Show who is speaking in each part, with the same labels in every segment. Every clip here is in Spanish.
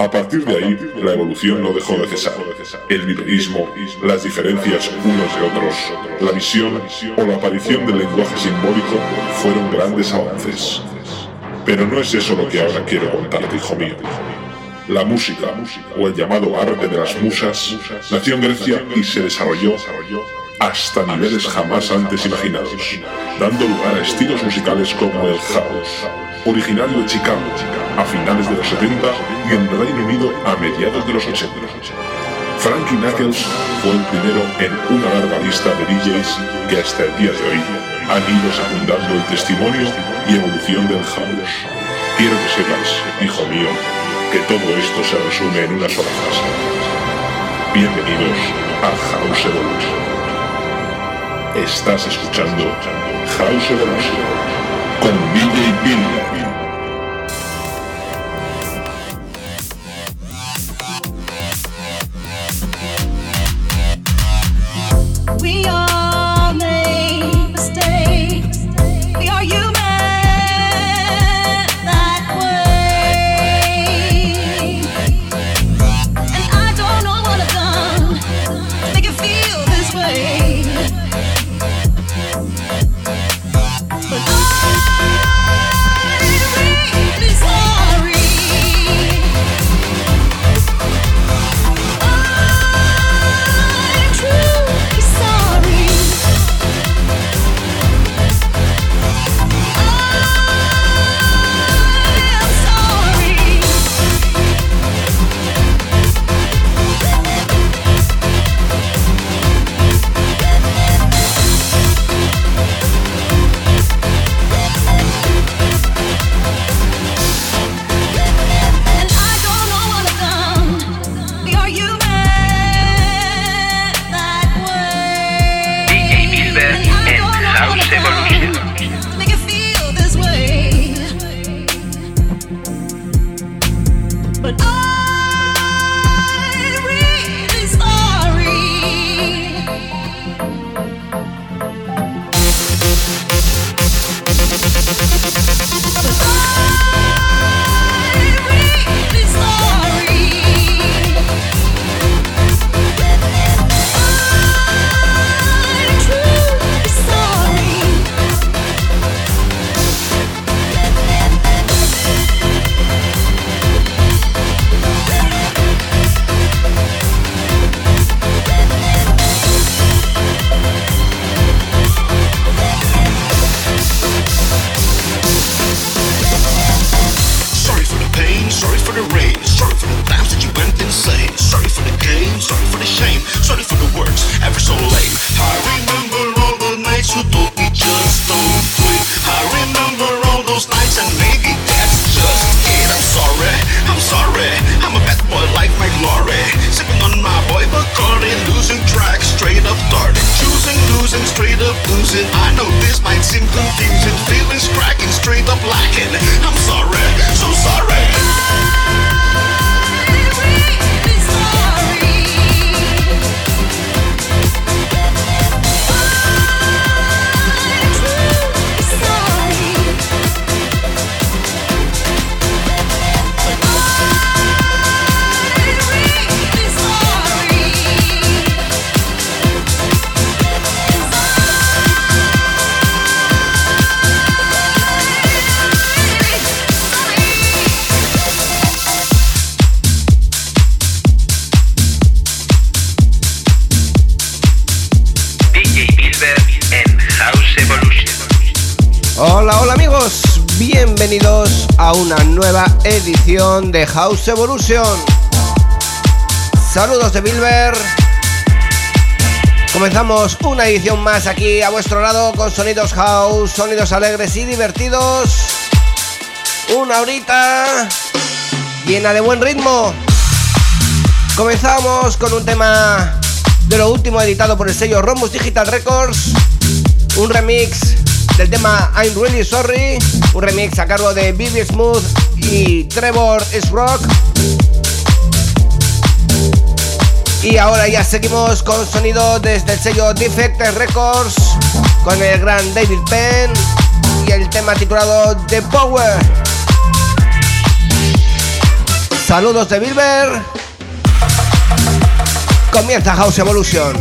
Speaker 1: A partir de ahí, la evolución no dejó de cesar. El viverismo, las diferencias unos de otros, la visión o la aparición del lenguaje simbólico fueron grandes avances. Pero no es eso lo que ahora quiero contarte, hijo mío. La música, o el llamado arte de las musas, nació en Grecia y se desarrolló hasta niveles jamás antes imaginados, dando lugar a estilos musicales como el house, originario de Chicago a finales de los 70 y en Reino Unido a mediados de los 80. Frankie Knuckles fue el primero en una larga lista de DJs que hasta el día de hoy han ido secundando el testimonio y evolución del house. Quiero que sepas, hijo mío, que todo esto se resume en una sola frase. Bienvenidos a House Evolution. Estás escuchando House Evolution con DJ Bill.
Speaker 2: and boogie edición de House Evolution. Saludos de Bilber. Comenzamos una edición más aquí a vuestro lado con sonidos house, sonidos alegres y divertidos. Una horita llena de buen ritmo. Comenzamos con un tema de lo último editado por el sello Romus Digital Records.
Speaker 3: un remix del tema I'm Really Sorry, un remix a cargo de Bibi Smooth y Trevor S. Rock. Y ahora ya seguimos con sonido desde el sello Defect Records con el gran David Penn y el tema titulado The Power. Saludos de Bilber. Comienza House Evolution.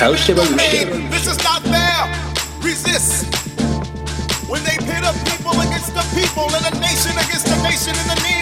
Speaker 2: How should I This is not fair. Resist. When they pit a people against the people and a nation
Speaker 4: against a nation in the.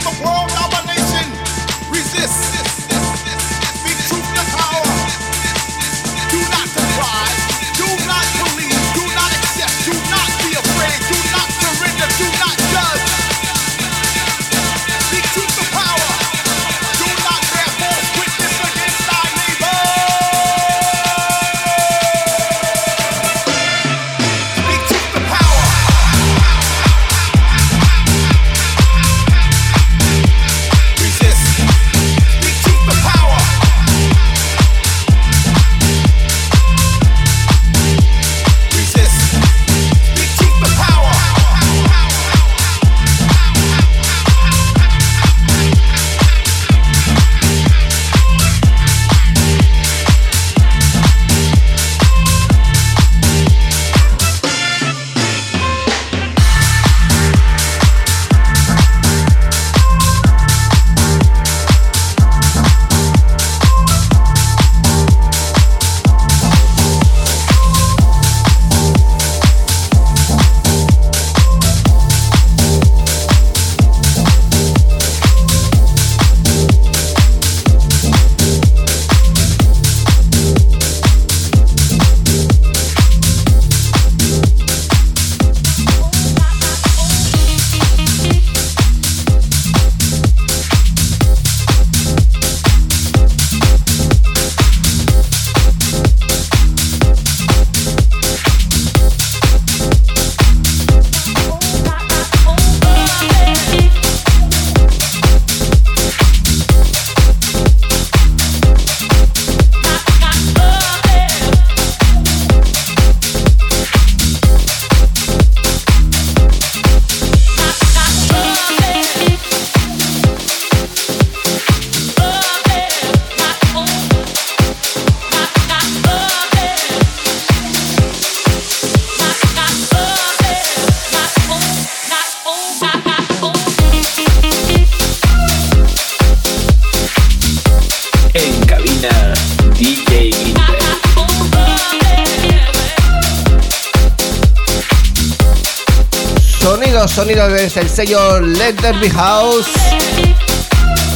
Speaker 4: Sonido desde el sello Let There House,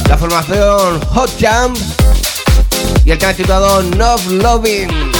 Speaker 4: la formación Hot Jump y el tema titulado Love Loving.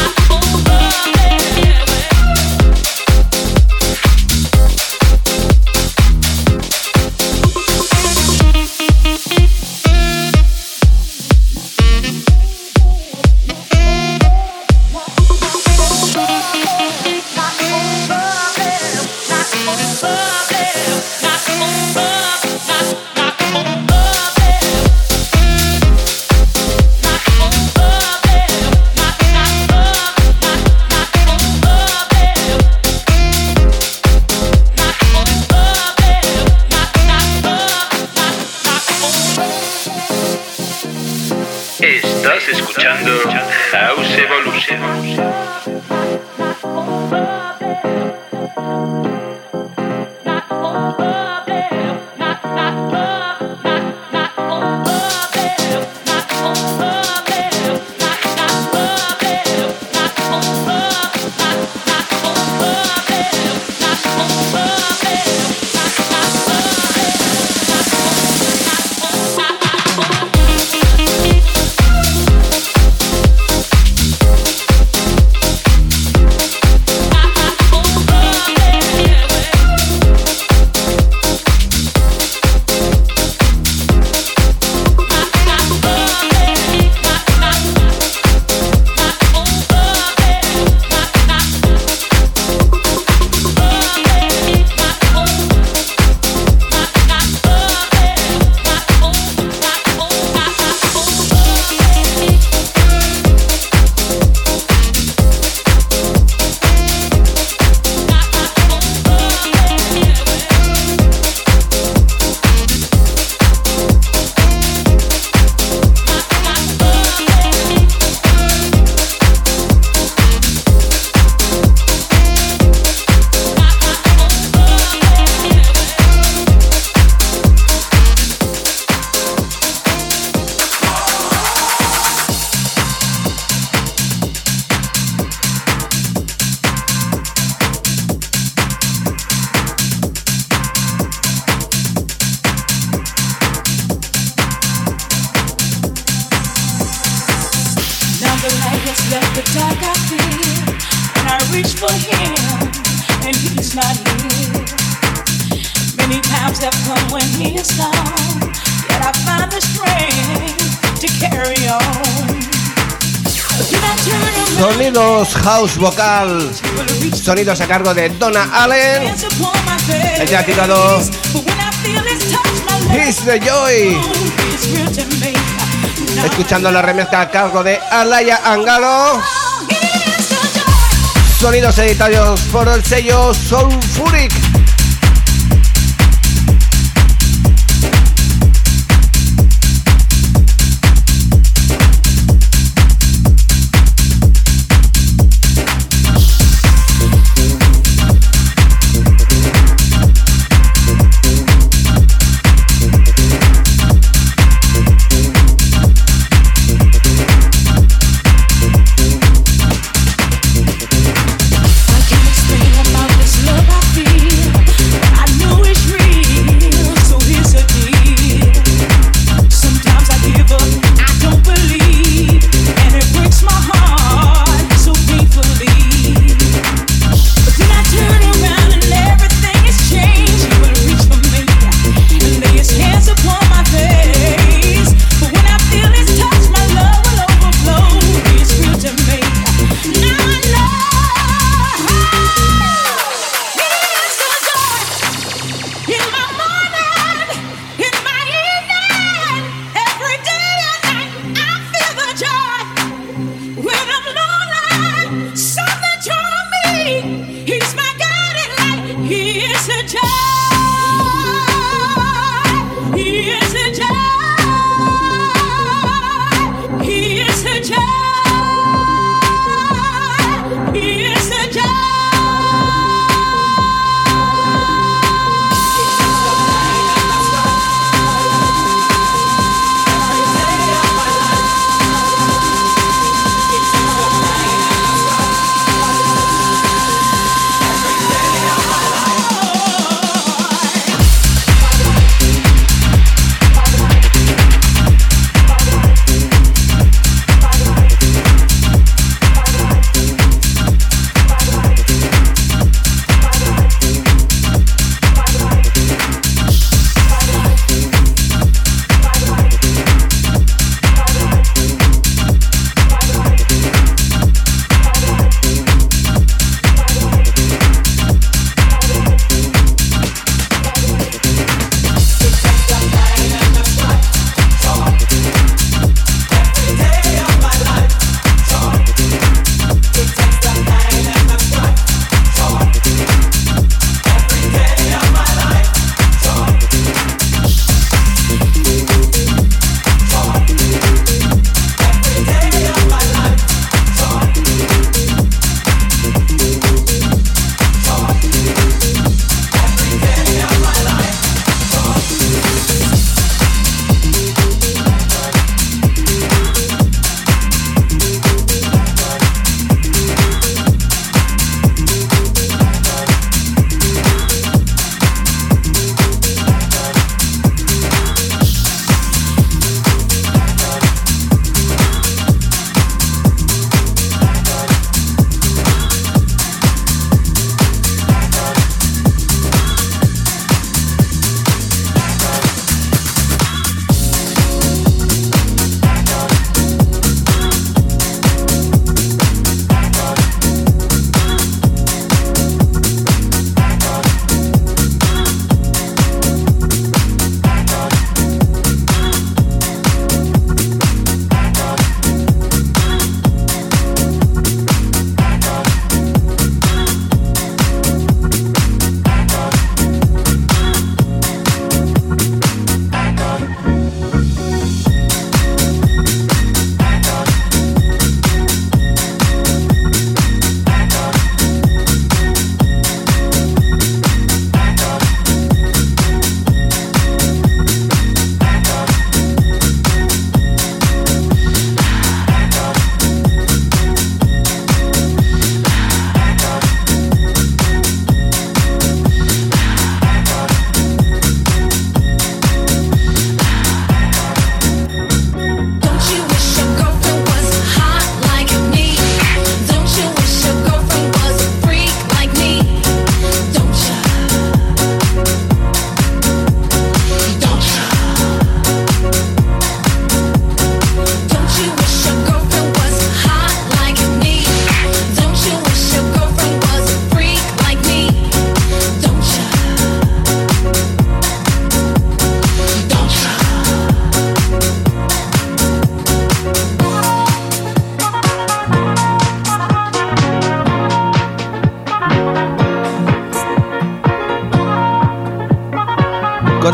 Speaker 2: Sonidos house vocal, sonidos a cargo de Donna Allen. El ya tirado He's the Joy. Escuchando la remezcla a cargo de Alaya Angalo. Sonidos editados por el sello Soulfuric.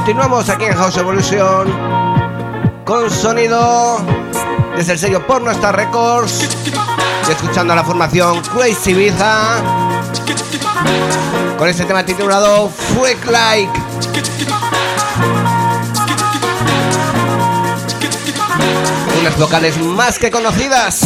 Speaker 2: Continuamos aquí en House Evolution con sonido desde el sello Porno Star Records y escuchando a la formación Crazy Ibiza con este tema titulado Freak Like. Unas vocales más que conocidas.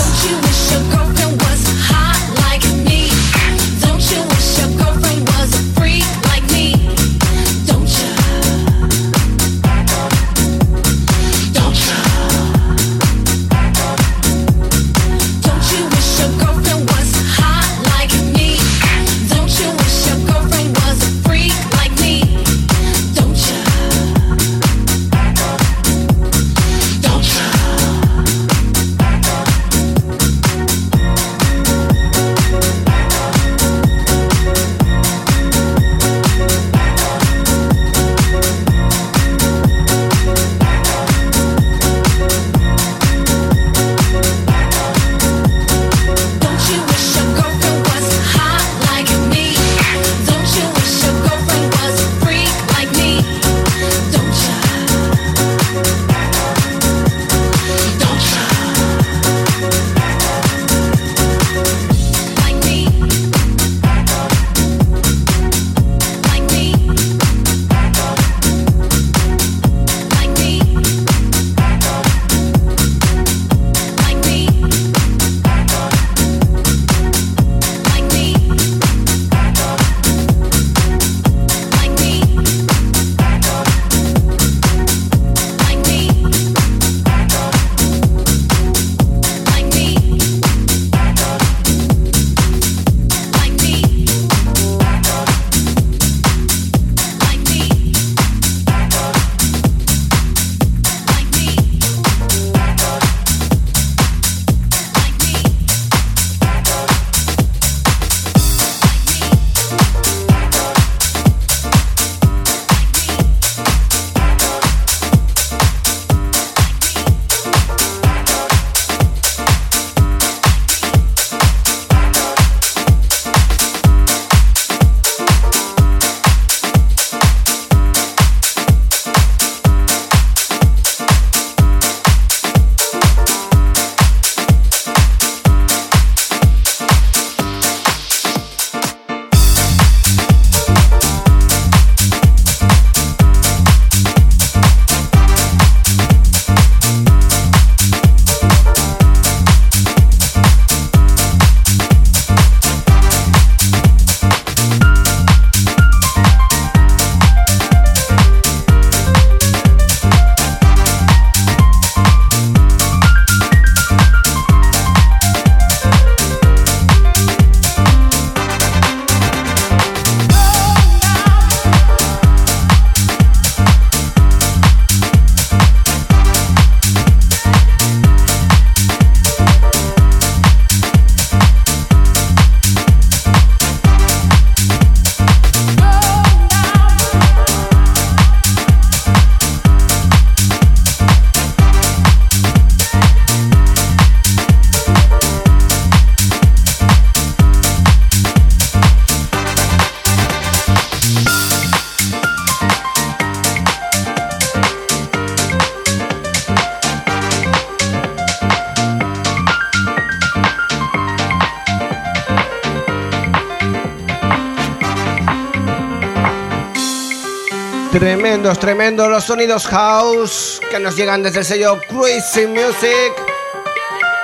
Speaker 2: Tremendos, tremendos los sonidos house que nos llegan desde el sello Crazy Music.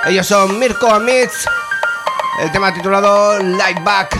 Speaker 2: Ellos son Mirko Amitz, el tema titulado Light Back.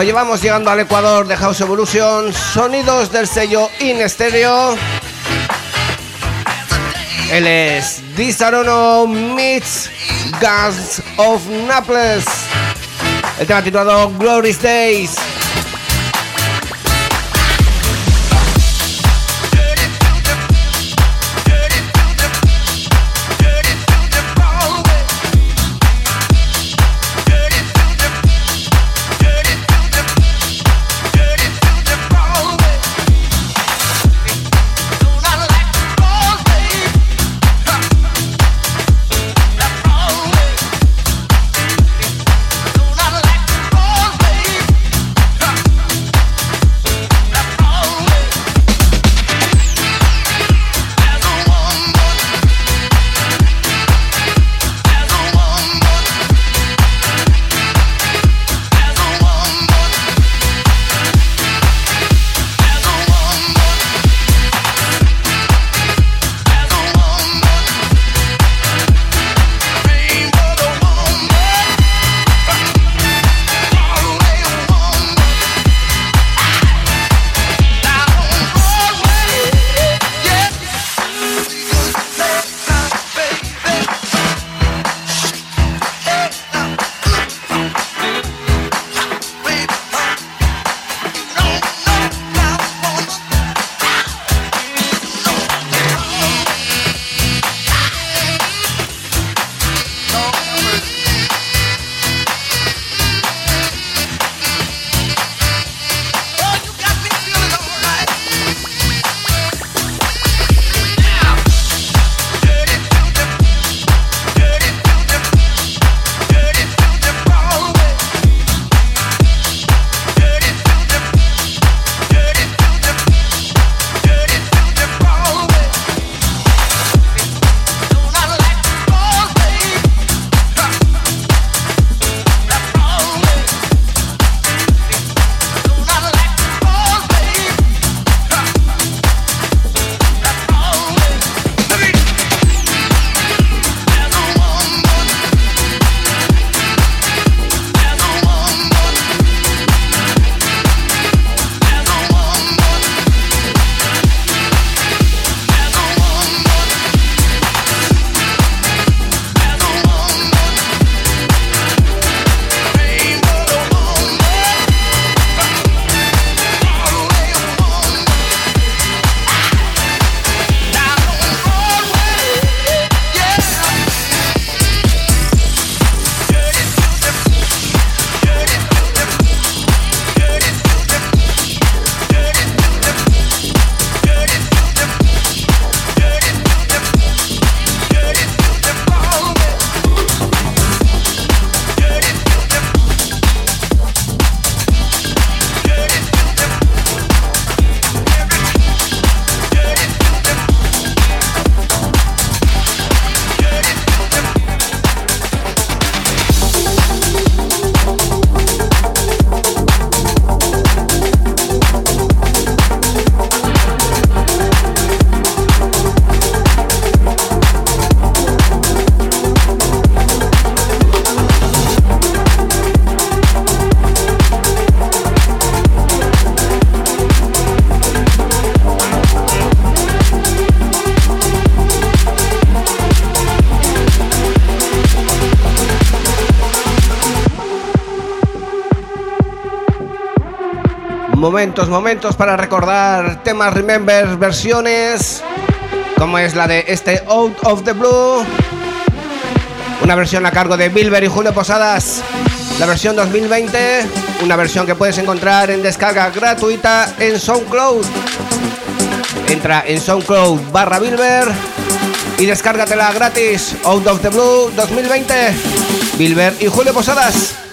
Speaker 2: Cuando llevamos llegando al Ecuador de House Evolution, sonidos del sello In Stereo. Él es Disarono meets Guns of Naples. El tema titulado Glorious Days. Momentos, momentos para recordar temas Remember, versiones, como es la de este Out of the Blue. Una versión a cargo de Bilber y Julio Posadas. La versión 2020, una versión que puedes encontrar en descarga gratuita en SoundCloud. Entra en SoundCloud barra Bilber y descárgatela gratis. Out of the Blue 2020. Bilber y Julio Posadas.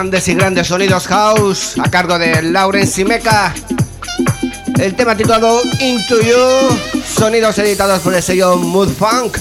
Speaker 2: Grandes y grandes sonidos house a cargo de Lauren Simeca. El tema titulado Into You, sonidos editados por el sello Mood Funk.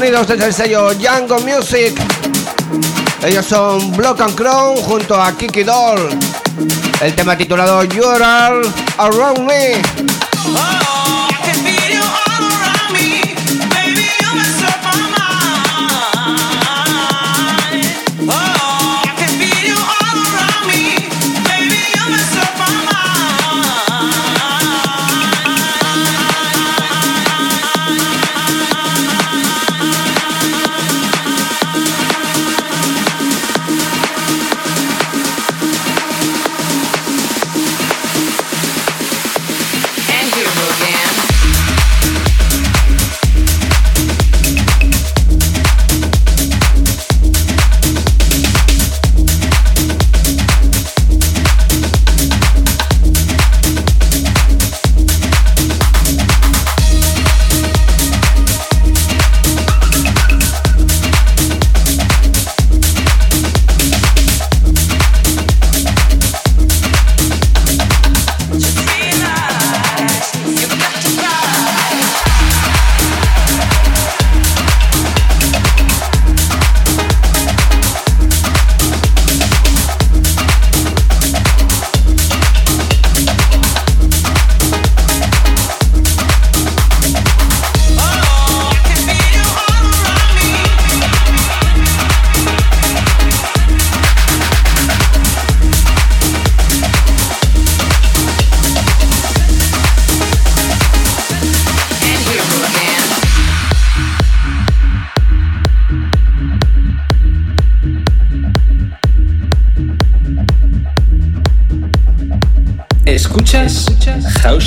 Speaker 2: Sonidos desde el sello Django Music. Ellos son Block and Crown junto a Kiki Doll. El tema titulado You're All Around Me.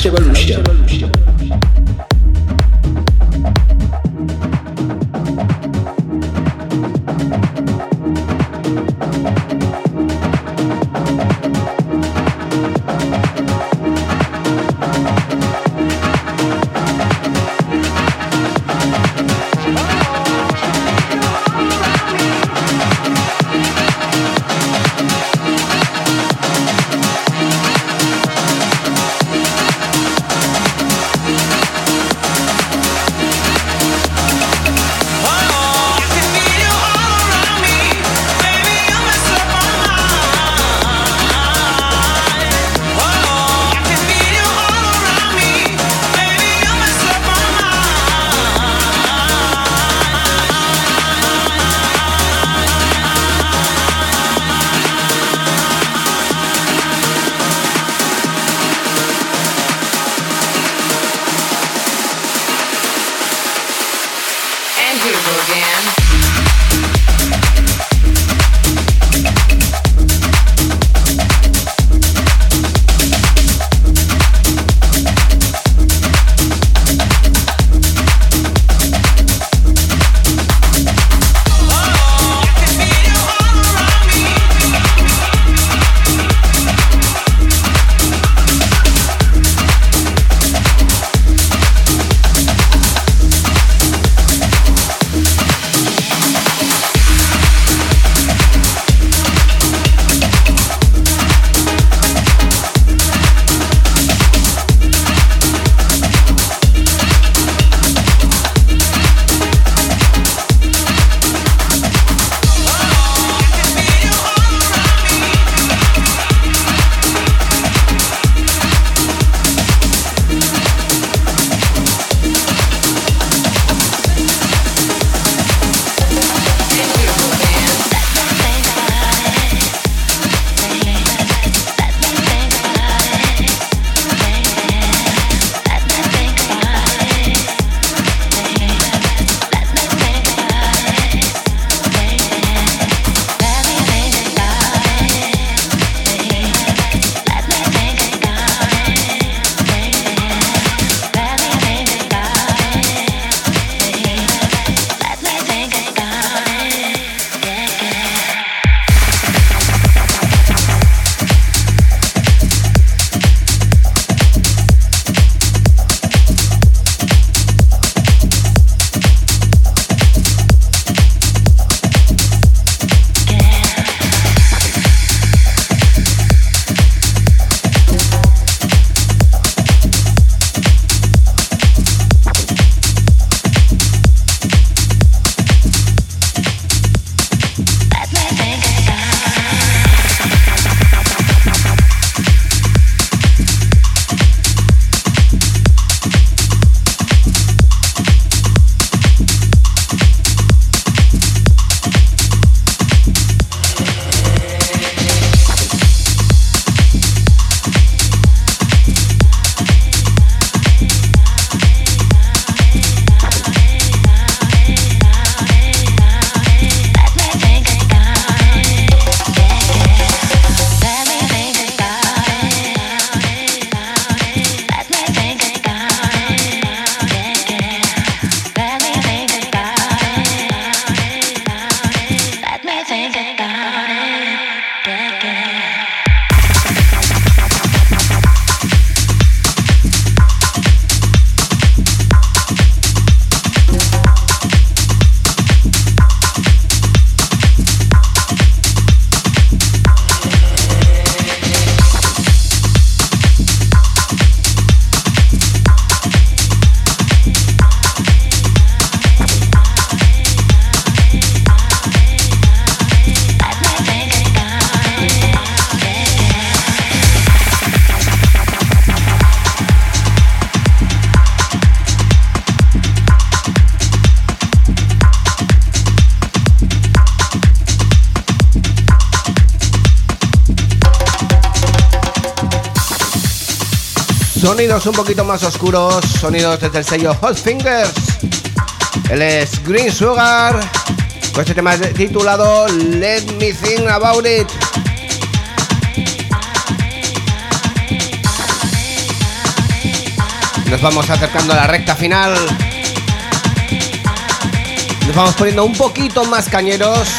Speaker 2: 革命。
Speaker 5: Sonidos un poquito más oscuros, sonidos desde el sello Hot Fingers. Él es Green Sugar, con este tema titulado Let Me Think About It. Nos vamos acercando a la recta final. Nos vamos poniendo un poquito más cañeros.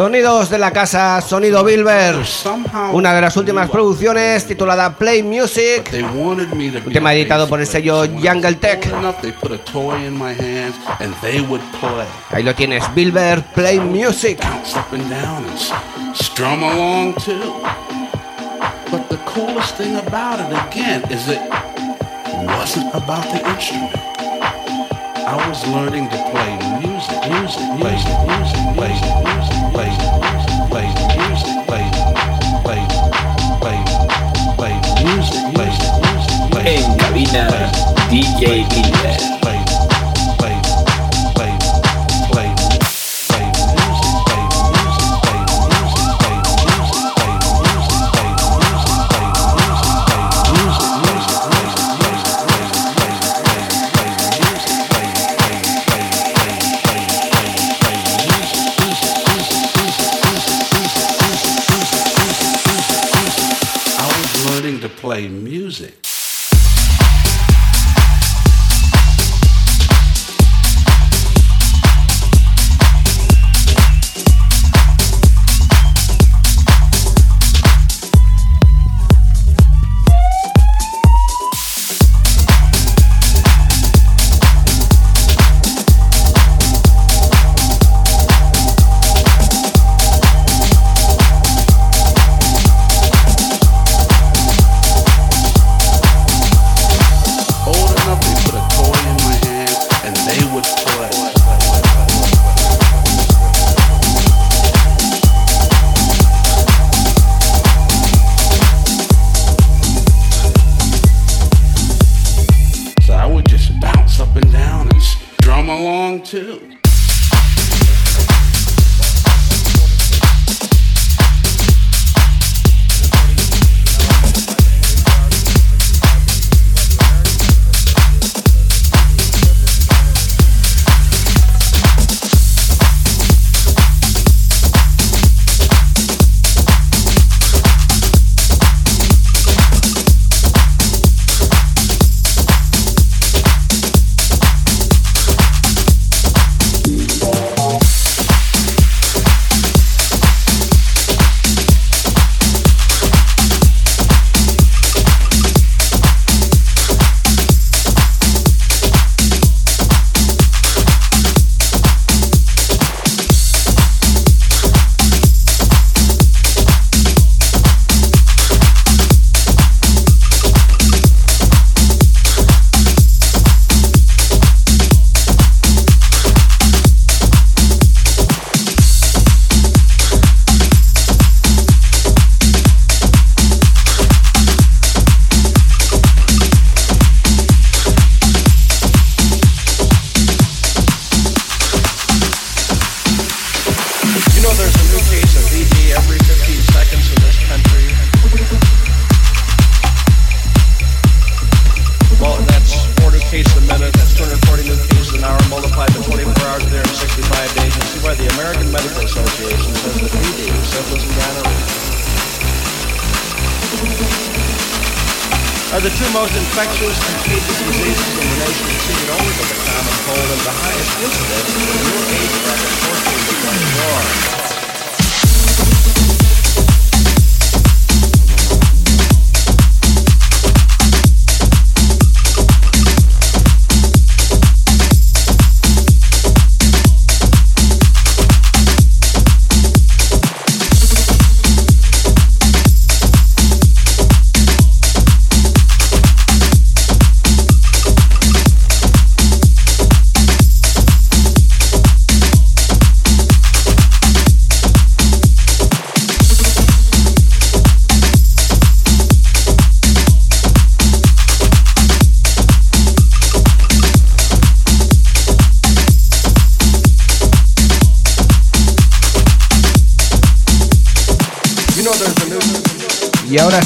Speaker 5: Sonidos de la casa, Sonido Bilber. Una de las últimas producciones titulada Play Music. Un tema editado por el sello Jungle Tech. Ahí lo tienes, Bilber Play Music. But the coolest thing about it again is it wasn't about the instrument. I was learning to play music, music, music, music, music, music, en cabina DJ Miller.
Speaker 3: play music.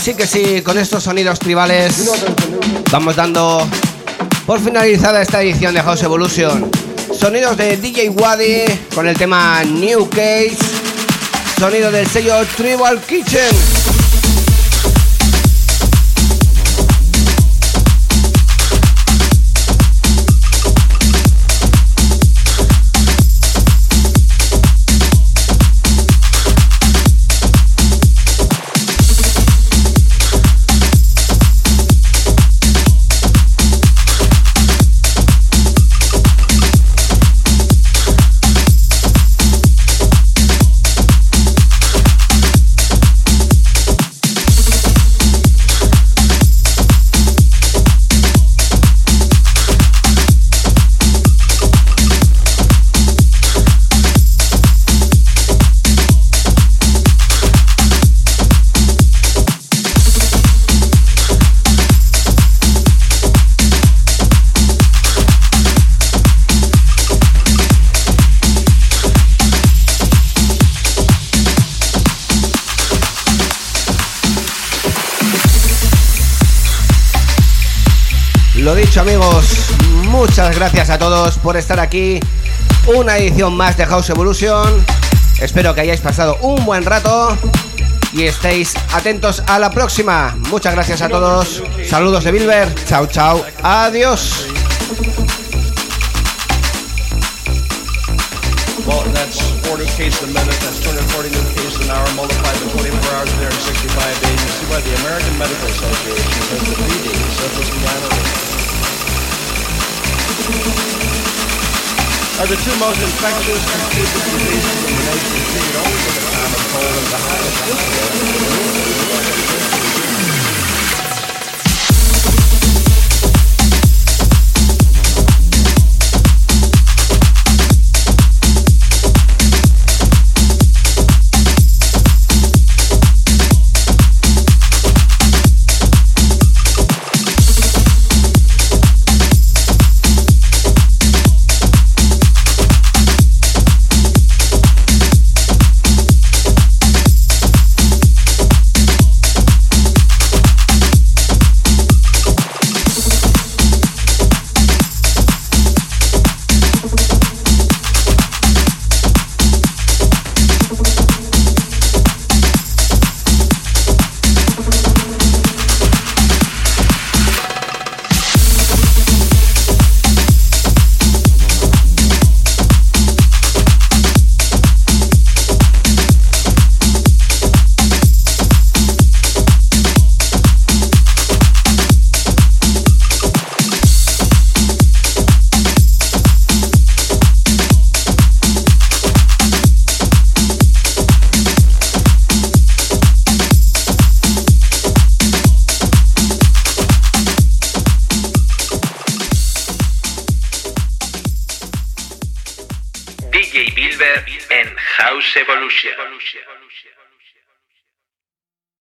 Speaker 2: Así que sí, con estos sonidos tribales vamos dando por finalizada esta edición de House Evolution. Sonidos de DJ Wadi con el tema New Case. Sonido del sello Tribal Kitchen. Gracias a todos por estar aquí. Una edición más de House Evolution. Espero que hayáis pasado un buen rato y estéis atentos a la próxima. Muchas gracias a todos. Saludos de Bilber. Chao, chao. Adiós.
Speaker 3: Are the two most infectious and contagious diseases in the nation, treated only for the common cold and the highest incidence